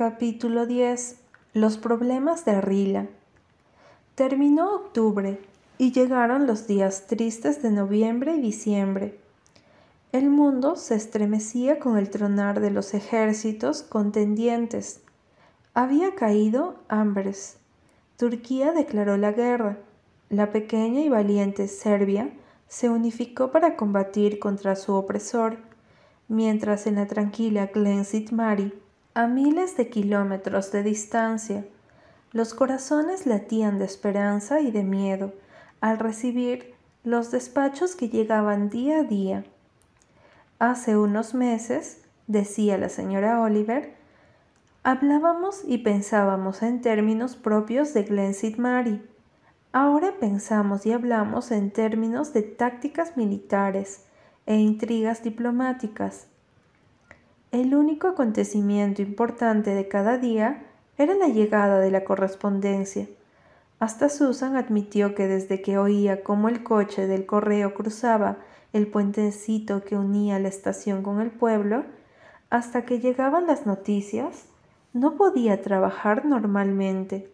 Capítulo 10. Los problemas de Rila. Terminó octubre y llegaron los días tristes de noviembre y diciembre. El mundo se estremecía con el tronar de los ejércitos contendientes. Había caído Ambres. Turquía declaró la guerra. La pequeña y valiente Serbia se unificó para combatir contra su opresor, mientras en la tranquila Glensit Mari, a miles de kilómetros de distancia, los corazones latían de esperanza y de miedo al recibir los despachos que llegaban día a día. Hace unos meses, decía la señora Oliver, hablábamos y pensábamos en términos propios de Glensid Mary. Ahora pensamos y hablamos en términos de tácticas militares e intrigas diplomáticas. El único acontecimiento importante de cada día era la llegada de la correspondencia. Hasta Susan admitió que desde que oía cómo el coche del correo cruzaba el puentecito que unía la estación con el pueblo, hasta que llegaban las noticias, no podía trabajar normalmente.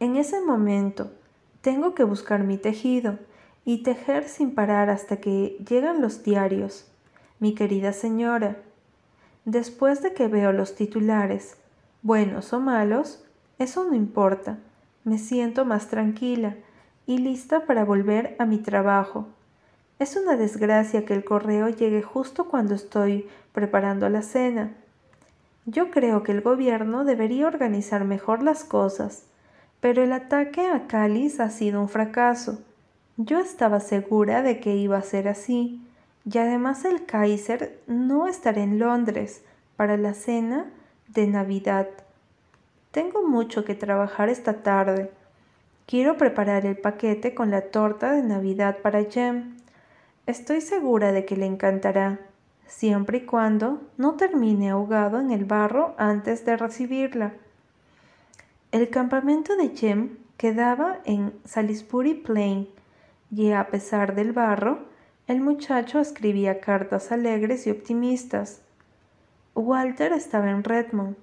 En ese momento, tengo que buscar mi tejido y tejer sin parar hasta que llegan los diarios. Mi querida señora, después de que veo los titulares, buenos o malos, eso no importa me siento más tranquila y lista para volver a mi trabajo. Es una desgracia que el correo llegue justo cuando estoy preparando la cena. Yo creo que el gobierno debería organizar mejor las cosas, pero el ataque a Cáliz ha sido un fracaso. Yo estaba segura de que iba a ser así, y además el Kaiser no estará en Londres para la cena de Navidad. Tengo mucho que trabajar esta tarde. Quiero preparar el paquete con la torta de Navidad para Jem. Estoy segura de que le encantará, siempre y cuando no termine ahogado en el barro antes de recibirla. El campamento de Jem quedaba en Salisbury Plain y a pesar del barro, el muchacho escribía cartas alegres y optimistas. Walter estaba en Redmond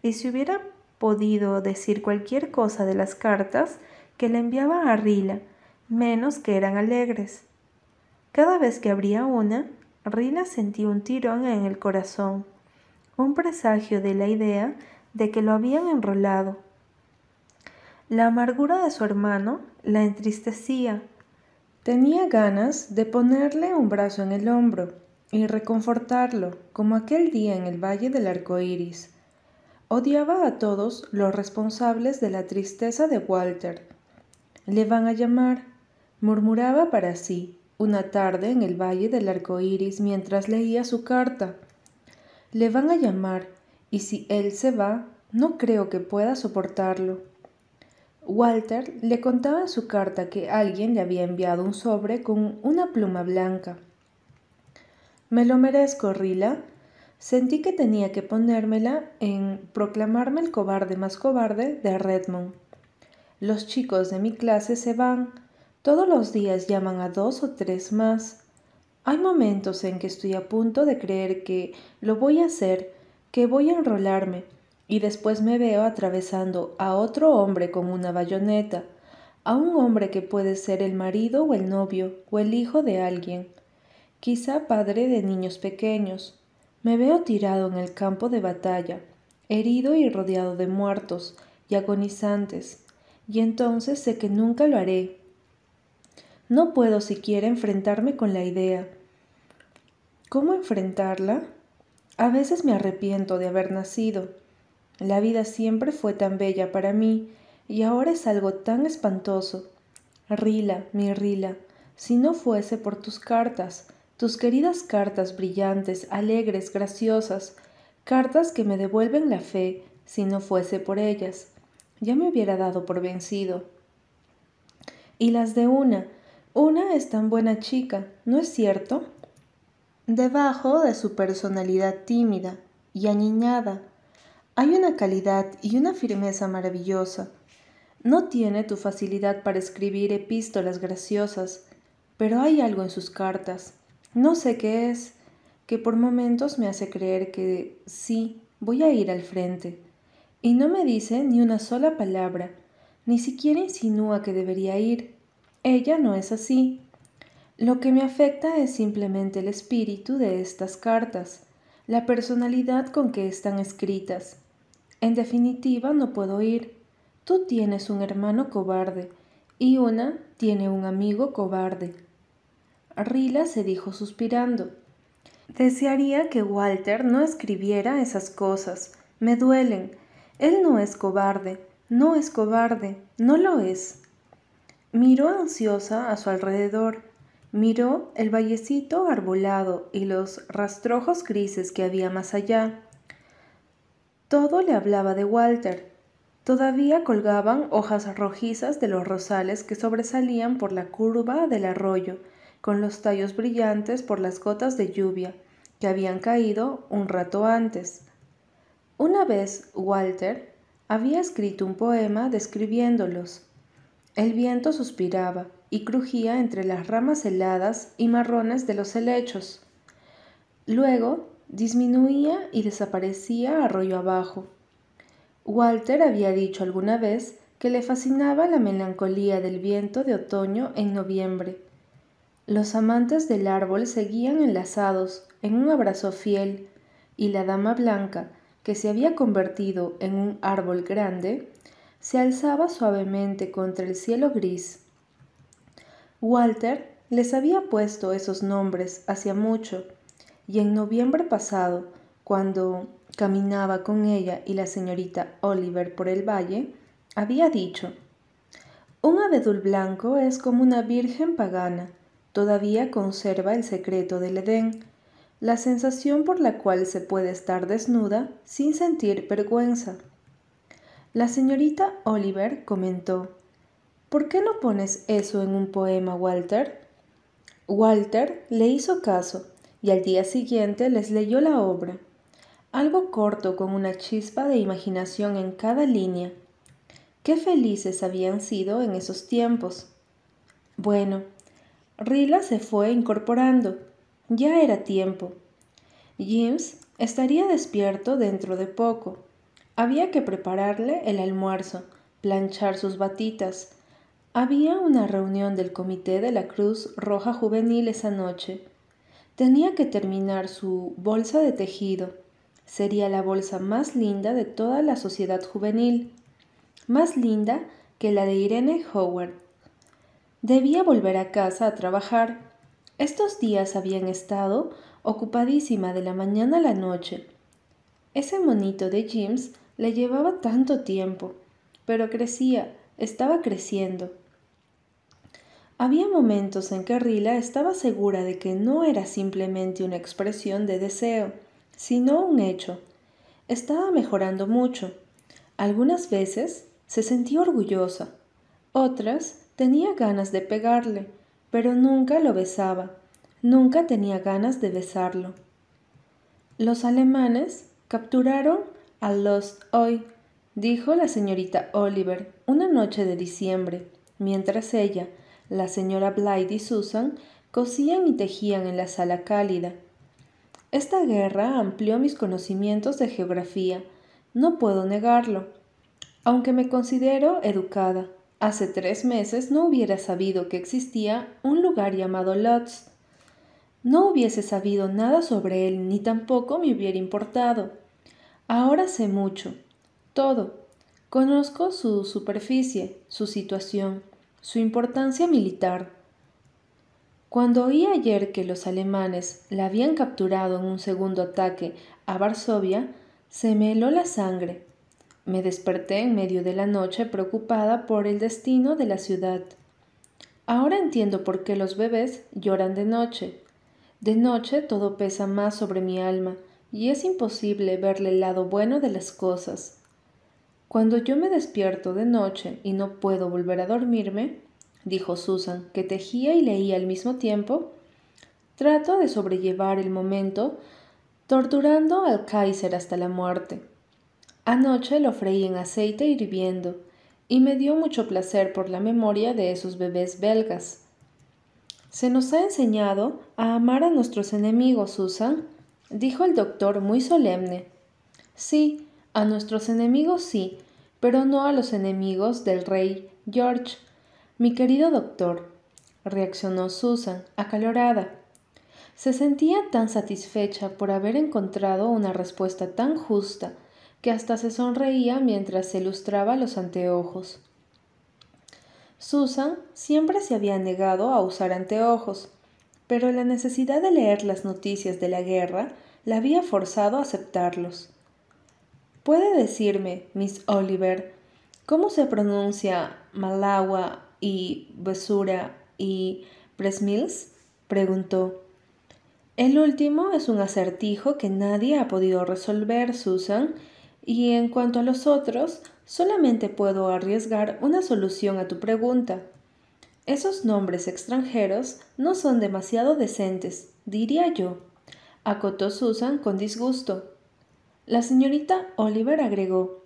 y si hubiera podido decir cualquier cosa de las cartas que le enviaba a Rila, menos que eran alegres. Cada vez que abría una, Rila sentía un tirón en el corazón, un presagio de la idea de que lo habían enrolado. La amargura de su hermano la entristecía. Tenía ganas de ponerle un brazo en el hombro y reconfortarlo, como aquel día en el Valle del Arco Iris Odiaba a todos los responsables de la tristeza de Walter. Le van a llamar, murmuraba para sí, una tarde en el valle del arco iris mientras leía su carta. Le van a llamar, y si él se va, no creo que pueda soportarlo. Walter le contaba en su carta que alguien le había enviado un sobre con una pluma blanca. Me lo merezco, Rila, Sentí que tenía que ponérmela en proclamarme el cobarde más cobarde de Redmond. Los chicos de mi clase se van, todos los días llaman a dos o tres más. Hay momentos en que estoy a punto de creer que lo voy a hacer, que voy a enrolarme, y después me veo atravesando a otro hombre con una bayoneta, a un hombre que puede ser el marido o el novio o el hijo de alguien, quizá padre de niños pequeños, me veo tirado en el campo de batalla, herido y rodeado de muertos y agonizantes, y entonces sé que nunca lo haré. No puedo siquiera enfrentarme con la idea. ¿Cómo enfrentarla? A veces me arrepiento de haber nacido. La vida siempre fue tan bella para mí y ahora es algo tan espantoso. Rila, mi Rila, si no fuese por tus cartas, tus queridas cartas brillantes, alegres, graciosas, cartas que me devuelven la fe si no fuese por ellas, ya me hubiera dado por vencido. Y las de una, una es tan buena chica, ¿no es cierto? Debajo de su personalidad tímida y aniñada, hay una calidad y una firmeza maravillosa. No tiene tu facilidad para escribir epístolas graciosas, pero hay algo en sus cartas, no sé qué es, que por momentos me hace creer que sí, voy a ir al frente. Y no me dice ni una sola palabra, ni siquiera insinúa que debería ir. Ella no es así. Lo que me afecta es simplemente el espíritu de estas cartas, la personalidad con que están escritas. En definitiva, no puedo ir. Tú tienes un hermano cobarde y una tiene un amigo cobarde. Rila se dijo suspirando. Desearía que Walter no escribiera esas cosas. Me duelen. Él no es cobarde. No es cobarde. No lo es. Miró ansiosa a su alrededor. Miró el vallecito arbolado y los rastrojos grises que había más allá. Todo le hablaba de Walter. Todavía colgaban hojas rojizas de los rosales que sobresalían por la curva del arroyo, con los tallos brillantes por las gotas de lluvia que habían caído un rato antes. Una vez Walter había escrito un poema describiéndolos. El viento suspiraba y crujía entre las ramas heladas y marrones de los helechos. Luego disminuía y desaparecía arroyo abajo. Walter había dicho alguna vez que le fascinaba la melancolía del viento de otoño en noviembre. Los amantes del árbol seguían enlazados en un abrazo fiel y la dama blanca, que se había convertido en un árbol grande, se alzaba suavemente contra el cielo gris. Walter les había puesto esos nombres hacía mucho, y en noviembre pasado, cuando caminaba con ella y la señorita Oliver por el valle, había dicho, Un abedul blanco es como una virgen pagana, todavía conserva el secreto del Edén, la sensación por la cual se puede estar desnuda sin sentir vergüenza. La señorita Oliver comentó, ¿Por qué no pones eso en un poema, Walter? Walter le hizo caso y al día siguiente les leyó la obra, algo corto con una chispa de imaginación en cada línea. Qué felices habían sido en esos tiempos. Bueno, Rila se fue incorporando. Ya era tiempo. James estaría despierto dentro de poco. Había que prepararle el almuerzo, planchar sus batitas. Había una reunión del comité de la Cruz Roja Juvenil esa noche. Tenía que terminar su bolsa de tejido. Sería la bolsa más linda de toda la sociedad juvenil, más linda que la de Irene Howard. Debía volver a casa a trabajar. Estos días habían estado ocupadísima de la mañana a la noche. Ese monito de James le llevaba tanto tiempo, pero crecía, estaba creciendo. Había momentos en que Rila estaba segura de que no era simplemente una expresión de deseo, sino un hecho. Estaba mejorando mucho. Algunas veces se sentía orgullosa, otras tenía ganas de pegarle, pero nunca lo besaba, nunca tenía ganas de besarlo. Los alemanes capturaron a Lost hoy, dijo la señorita Oliver una noche de diciembre, mientras ella, la señora Blythe y Susan cosían y tejían en la sala cálida. Esta guerra amplió mis conocimientos de geografía, no puedo negarlo. Aunque me considero educada, hace tres meses no hubiera sabido que existía un lugar llamado Lodz. No hubiese sabido nada sobre él, ni tampoco me hubiera importado. Ahora sé mucho, todo. Conozco su superficie, su situación, su importancia militar. Cuando oí ayer que los alemanes la habían capturado en un segundo ataque a Varsovia, se me heló la sangre. Me desperté en medio de la noche preocupada por el destino de la ciudad. Ahora entiendo por qué los bebés lloran de noche. De noche todo pesa más sobre mi alma y es imposible verle el lado bueno de las cosas. Cuando yo me despierto de noche y no puedo volver a dormirme, dijo Susan, que tejía y leía al mismo tiempo, trato de sobrellevar el momento torturando al Kaiser hasta la muerte. Anoche lo freí en aceite hirviendo y me dio mucho placer por la memoria de esos bebés belgas. Se nos ha enseñado a amar a nuestros enemigos, Susan, dijo el doctor muy solemne. Sí, a nuestros enemigos sí, pero no a los enemigos del rey George. Mi querido doctor, reaccionó Susan, acalorada. Se sentía tan satisfecha por haber encontrado una respuesta tan justa que hasta se sonreía mientras se lustraba los anteojos. Susan siempre se había negado a usar anteojos, pero la necesidad de leer las noticias de la guerra la había forzado a aceptarlos. ¿Puede decirme, Miss Oliver, cómo se pronuncia Malawa y Besura y Presmills? preguntó. El último es un acertijo que nadie ha podido resolver, Susan, y en cuanto a los otros, solamente puedo arriesgar una solución a tu pregunta. Esos nombres extranjeros no son demasiado decentes, diría yo, acotó Susan con disgusto. La señorita Oliver agregó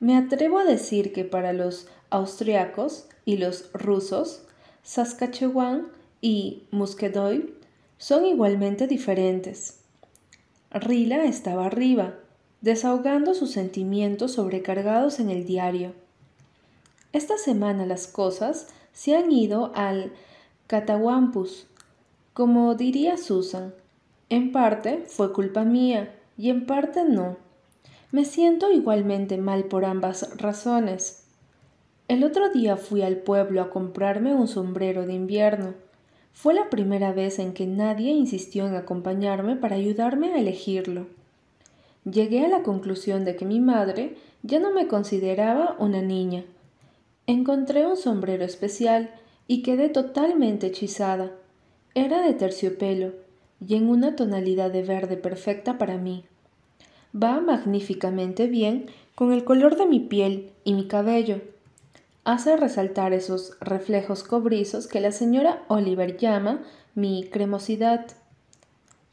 Me atrevo a decir que para los austriacos y los rusos, Saskatchewan y Muskedoy son igualmente diferentes. Rila estaba arriba, desahogando sus sentimientos sobrecargados en el diario. Esta semana las cosas se han ido al catawampus, como diría Susan. En parte fue culpa mía y en parte no. Me siento igualmente mal por ambas razones. El otro día fui al pueblo a comprarme un sombrero de invierno. Fue la primera vez en que nadie insistió en acompañarme para ayudarme a elegirlo llegué a la conclusión de que mi madre ya no me consideraba una niña. Encontré un sombrero especial y quedé totalmente hechizada. Era de terciopelo y en una tonalidad de verde perfecta para mí. Va magníficamente bien con el color de mi piel y mi cabello. Hace resaltar esos reflejos cobrizos que la señora Oliver llama mi cremosidad.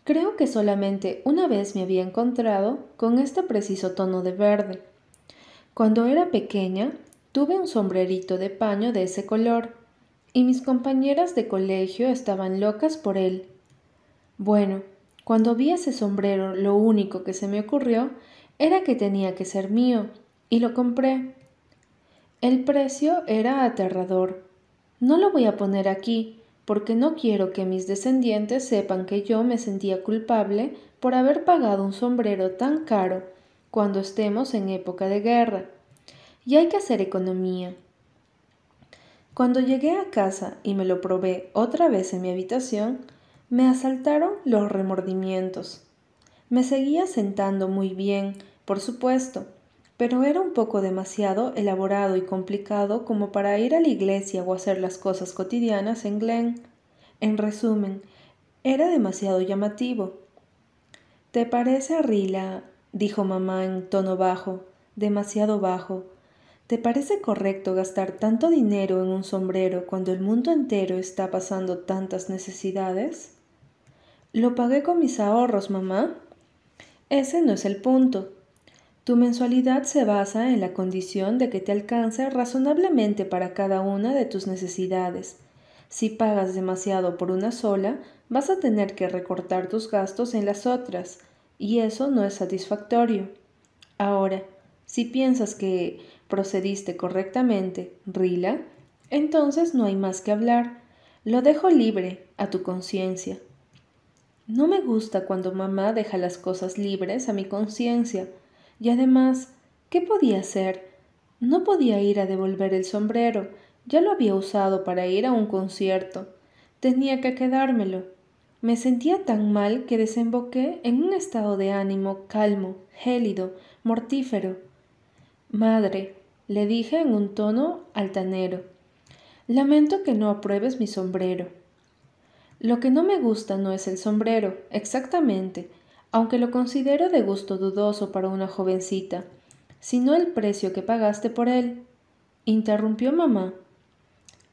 Creo que solamente una vez me había encontrado con este preciso tono de verde. Cuando era pequeña, tuve un sombrerito de paño de ese color, y mis compañeras de colegio estaban locas por él. Bueno, cuando vi ese sombrero, lo único que se me ocurrió era que tenía que ser mío, y lo compré. El precio era aterrador. No lo voy a poner aquí, porque no quiero que mis descendientes sepan que yo me sentía culpable por haber pagado un sombrero tan caro cuando estemos en época de guerra. Y hay que hacer economía. Cuando llegué a casa y me lo probé otra vez en mi habitación, me asaltaron los remordimientos. Me seguía sentando muy bien, por supuesto, pero era un poco demasiado elaborado y complicado como para ir a la iglesia o hacer las cosas cotidianas en Glen. En resumen, era demasiado llamativo. ¿Te parece, Rila? dijo mamá en tono bajo, demasiado bajo. ¿Te parece correcto gastar tanto dinero en un sombrero cuando el mundo entero está pasando tantas necesidades? Lo pagué con mis ahorros, mamá. Ese no es el punto. Tu mensualidad se basa en la condición de que te alcance razonablemente para cada una de tus necesidades. Si pagas demasiado por una sola, vas a tener que recortar tus gastos en las otras, y eso no es satisfactorio. Ahora, si piensas que procediste correctamente, Rila, entonces no hay más que hablar. Lo dejo libre a tu conciencia. No me gusta cuando mamá deja las cosas libres a mi conciencia, y además, ¿qué podía hacer? No podía ir a devolver el sombrero, ya lo había usado para ir a un concierto. Tenía que quedármelo. Me sentía tan mal que desemboqué en un estado de ánimo calmo, gélido, mortífero. Madre, le dije en un tono altanero, lamento que no apruebes mi sombrero. Lo que no me gusta no es el sombrero, exactamente, aunque lo considero de gusto dudoso para una jovencita, sino el precio que pagaste por él. Interrumpió mamá.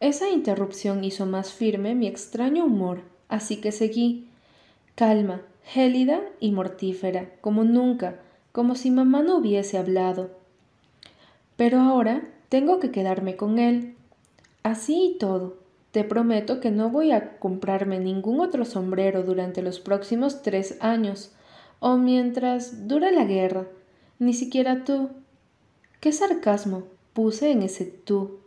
Esa interrupción hizo más firme mi extraño humor, así que seguí, calma, gélida y mortífera, como nunca, como si mamá no hubiese hablado. Pero ahora tengo que quedarme con él. Así y todo, te prometo que no voy a comprarme ningún otro sombrero durante los próximos tres años, o mientras dure la guerra, Ni siquiera tú. ¿Qué sarcasmo puse en ese tú?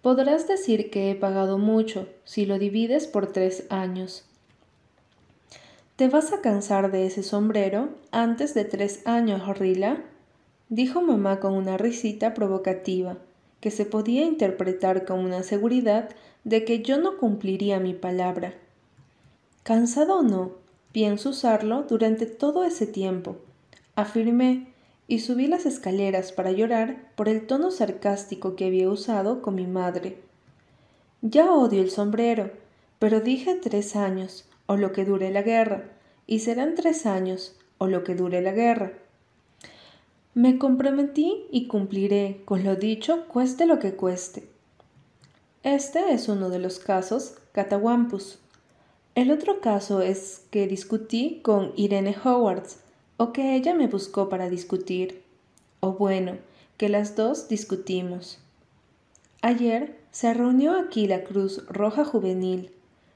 Podrás decir que he pagado mucho si lo divides por tres años. ¿Te vas a cansar de ese sombrero antes de tres años, Rila? dijo mamá con una risita provocativa, que se podía interpretar como una seguridad de que yo no cumpliría mi palabra. Cansado o no, pienso usarlo durante todo ese tiempo, afirmé, y subí las escaleras para llorar por el tono sarcástico que había usado con mi madre. Ya odio el sombrero, pero dije tres años, o lo que dure la guerra, y serán tres años, o lo que dure la guerra. Me comprometí y cumpliré con lo dicho, cueste lo que cueste. Este es uno de los casos catawampus. El otro caso es que discutí con Irene Howard, o que ella me buscó para discutir, o bueno, que las dos discutimos. Ayer se reunió aquí la Cruz Roja Juvenil.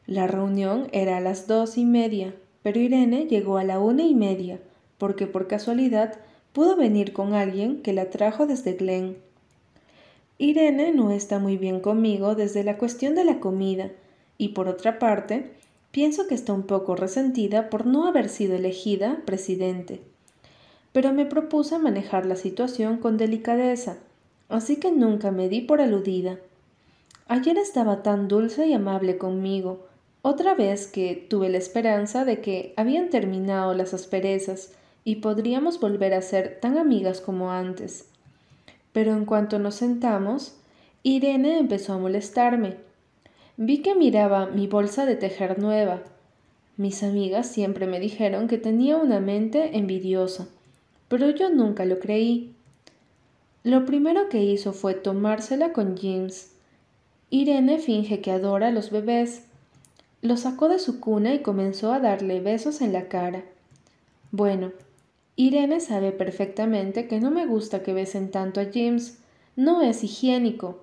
La reunión era a las dos y media, pero Irene llegó a la una y media, porque por casualidad pudo venir con alguien que la trajo desde Glen. Irene no está muy bien conmigo desde la cuestión de la comida, y por otra parte, pienso que está un poco resentida por no haber sido elegida presidente. Pero me propuse manejar la situación con delicadeza, así que nunca me di por aludida. Ayer estaba tan dulce y amable conmigo, otra vez que tuve la esperanza de que habían terminado las asperezas y podríamos volver a ser tan amigas como antes. Pero en cuanto nos sentamos, Irene empezó a molestarme. Vi que miraba mi bolsa de tejer nueva. Mis amigas siempre me dijeron que tenía una mente envidiosa, pero yo nunca lo creí. Lo primero que hizo fue tomársela con James. Irene finge que adora a los bebés, lo sacó de su cuna y comenzó a darle besos en la cara. Bueno, Irene sabe perfectamente que no me gusta que besen tanto a James. No es higiénico.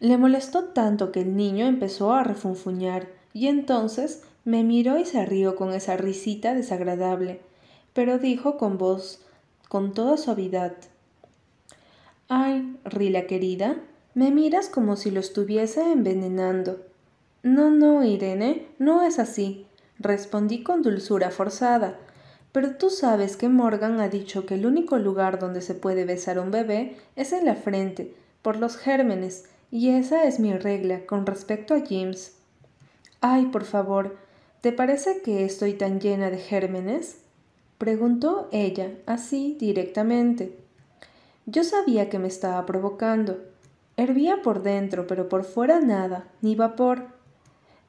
Le molestó tanto que el niño empezó a refunfuñar y entonces me miró y se rió con esa risita desagradable, pero dijo con voz, con toda suavidad. Ay, Rila querida, me miras como si lo estuviese envenenando. No, no, Irene, no es así, respondí con dulzura forzada. Pero tú sabes que Morgan ha dicho que el único lugar donde se puede besar a un bebé es en la frente, por los gérmenes, y esa es mi regla con respecto a James. Ay, por favor, ¿te parece que estoy tan llena de gérmenes? preguntó ella, así directamente. Yo sabía que me estaba provocando. Hervía por dentro, pero por fuera nada, ni vapor.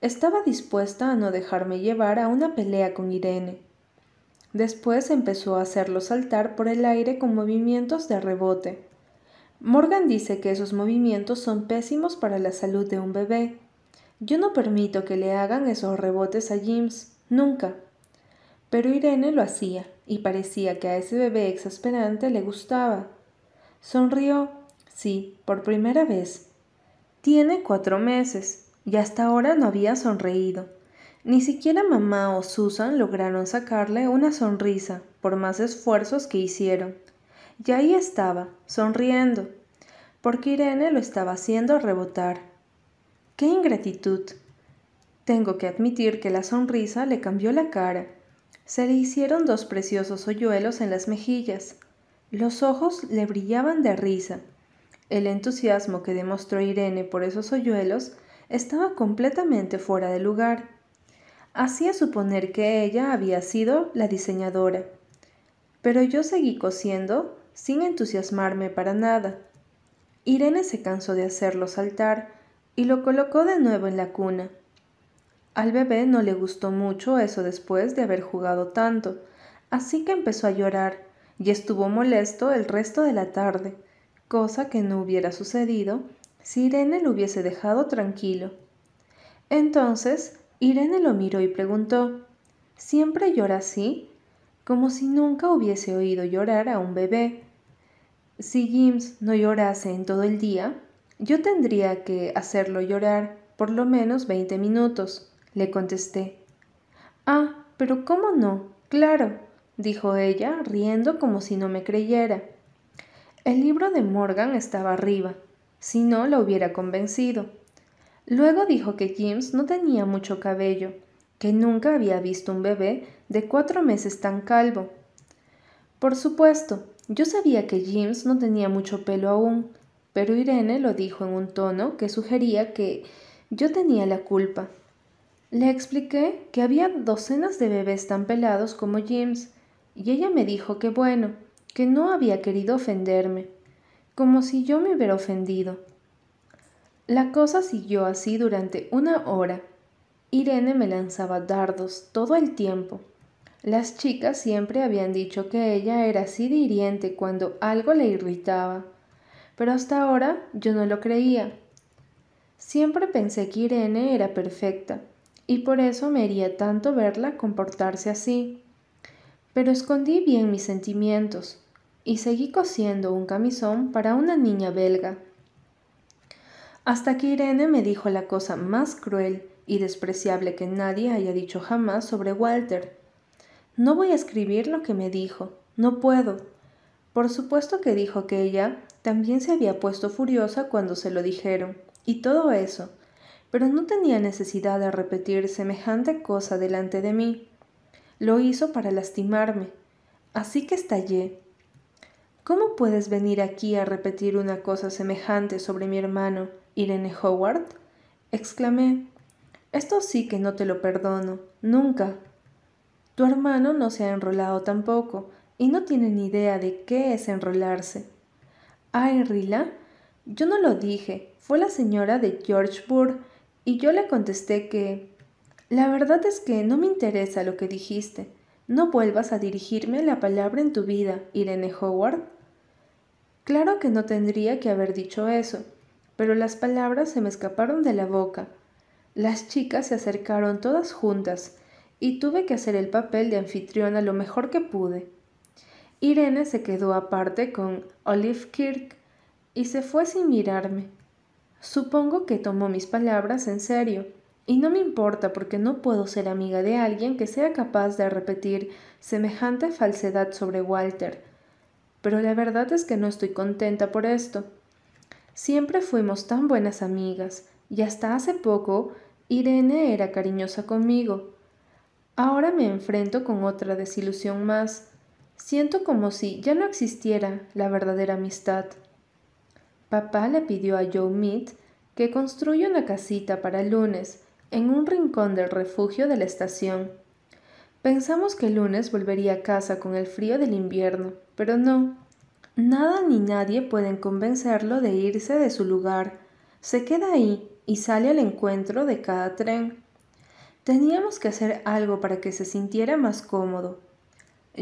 Estaba dispuesta a no dejarme llevar a una pelea con Irene. Después empezó a hacerlo saltar por el aire con movimientos de rebote. Morgan dice que esos movimientos son pésimos para la salud de un bebé. Yo no permito que le hagan esos rebotes a James, nunca. Pero Irene lo hacía, y parecía que a ese bebé exasperante le gustaba. Sonrió, sí, por primera vez. Tiene cuatro meses y hasta ahora no había sonreído. Ni siquiera mamá o Susan lograron sacarle una sonrisa por más esfuerzos que hicieron. Y ahí estaba, sonriendo, porque Irene lo estaba haciendo rebotar. ¡Qué ingratitud! Tengo que admitir que la sonrisa le cambió la cara. Se le hicieron dos preciosos hoyuelos en las mejillas. Los ojos le brillaban de risa. El entusiasmo que demostró Irene por esos hoyuelos estaba completamente fuera de lugar. Hacía suponer que ella había sido la diseñadora. Pero yo seguí cosiendo sin entusiasmarme para nada. Irene se cansó de hacerlo saltar y lo colocó de nuevo en la cuna. Al bebé no le gustó mucho eso después de haber jugado tanto, así que empezó a llorar y estuvo molesto el resto de la tarde, cosa que no hubiera sucedido si Irene lo hubiese dejado tranquilo. Entonces Irene lo miró y preguntó ¿Siempre llora así? como si nunca hubiese oído llorar a un bebé. Si James no llorase en todo el día, yo tendría que hacerlo llorar por lo menos veinte minutos, le contesté. Ah, pero ¿cómo no? Claro, dijo ella, riendo como si no me creyera. El libro de Morgan estaba arriba, si no lo hubiera convencido. Luego dijo que James no tenía mucho cabello, que nunca había visto un bebé de cuatro meses tan calvo. Por supuesto, yo sabía que James no tenía mucho pelo aún, pero Irene lo dijo en un tono que sugería que yo tenía la culpa. Le expliqué que había docenas de bebés tan pelados como James, y ella me dijo que bueno, que no había querido ofenderme, como si yo me hubiera ofendido. La cosa siguió así durante una hora. Irene me lanzaba dardos todo el tiempo. Las chicas siempre habían dicho que ella era así de hiriente cuando algo le irritaba, pero hasta ahora yo no lo creía. Siempre pensé que Irene era perfecta, y por eso me hería tanto verla comportarse así. Pero escondí bien mis sentimientos y seguí cosiendo un camisón para una niña belga. Hasta que Irene me dijo la cosa más cruel y despreciable que nadie haya dicho jamás sobre Walter. No voy a escribir lo que me dijo, no puedo. Por supuesto que dijo que ella también se había puesto furiosa cuando se lo dijeron, y todo eso, pero no tenía necesidad de repetir semejante cosa delante de mí. Lo hizo para lastimarme, así que estallé ¿Cómo puedes venir aquí a repetir una cosa semejante sobre mi hermano, Irene Howard? exclamé. Esto sí que no te lo perdono, nunca. Tu hermano no se ha enrolado tampoco, y no tiene ni idea de qué es enrolarse. Ay, Rila, yo no lo dije, fue la señora de George Burr, y yo le contesté que... La verdad es que no me interesa lo que dijiste. No vuelvas a dirigirme la palabra en tu vida, Irene Howard. Claro que no tendría que haber dicho eso, pero las palabras se me escaparon de la boca. Las chicas se acercaron todas juntas y tuve que hacer el papel de anfitriona lo mejor que pude. Irene se quedó aparte con Olive Kirk y se fue sin mirarme. Supongo que tomó mis palabras en serio, y no me importa porque no puedo ser amiga de alguien que sea capaz de repetir semejante falsedad sobre Walter, pero la verdad es que no estoy contenta por esto. Siempre fuimos tan buenas amigas, y hasta hace poco Irene era cariñosa conmigo. Ahora me enfrento con otra desilusión más. Siento como si ya no existiera la verdadera amistad. Papá le pidió a Joe Mead que construya una casita para lunes en un rincón del refugio de la estación. Pensamos que el lunes volvería a casa con el frío del invierno, pero no. Nada ni nadie pueden convencerlo de irse de su lugar. Se queda ahí y sale al encuentro de cada tren. Teníamos que hacer algo para que se sintiera más cómodo.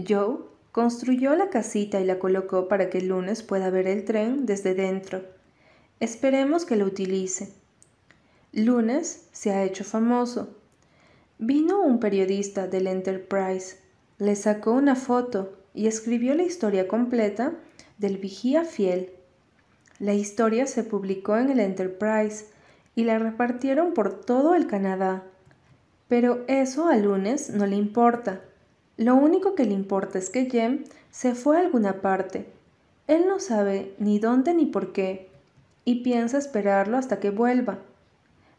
Joe construyó la casita y la colocó para que el lunes pueda ver el tren desde dentro. Esperemos que lo utilice. Lunes se ha hecho famoso. Vino un periodista del Enterprise, le sacó una foto y escribió la historia completa del vigía fiel. La historia se publicó en el Enterprise y la repartieron por todo el Canadá. Pero eso a lunes no le importa. Lo único que le importa es que Jem se fue a alguna parte. Él no sabe ni dónde ni por qué, y piensa esperarlo hasta que vuelva.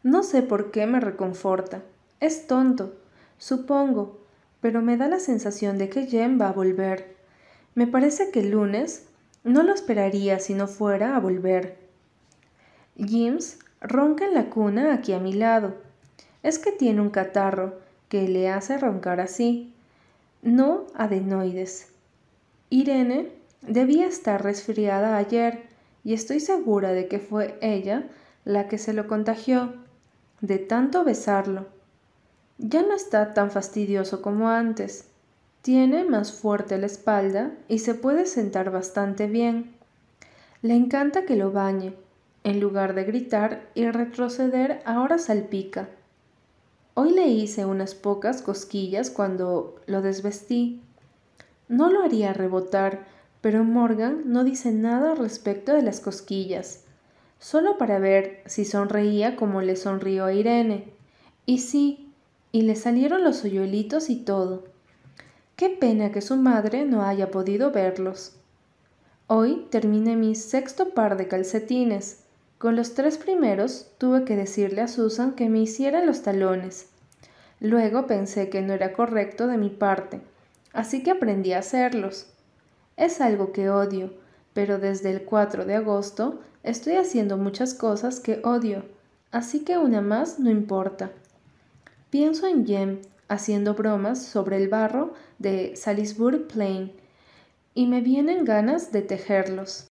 No sé por qué me reconforta. Es tonto, supongo, pero me da la sensación de que Jem va a volver. Me parece que el lunes no lo esperaría si no fuera a volver. James ronca en la cuna aquí a mi lado. Es que tiene un catarro que le hace roncar así. No adenoides. Irene debía estar resfriada ayer y estoy segura de que fue ella la que se lo contagió, de tanto besarlo. Ya no está tan fastidioso como antes. Tiene más fuerte la espalda y se puede sentar bastante bien. Le encanta que lo bañe. En lugar de gritar y retroceder, ahora salpica. Hoy le hice unas pocas cosquillas cuando lo desvestí. No lo haría rebotar, pero Morgan no dice nada respecto de las cosquillas, solo para ver si sonreía como le sonrió a Irene. Y sí, y le salieron los hoyuelitos y todo. Qué pena que su madre no haya podido verlos. Hoy terminé mi sexto par de calcetines. Con los tres primeros tuve que decirle a Susan que me hiciera los talones. Luego pensé que no era correcto de mi parte, así que aprendí a hacerlos. Es algo que odio, pero desde el 4 de agosto estoy haciendo muchas cosas que odio, así que una más no importa. Pienso en Jem haciendo bromas sobre el barro de Salisbury Plain y me vienen ganas de tejerlos.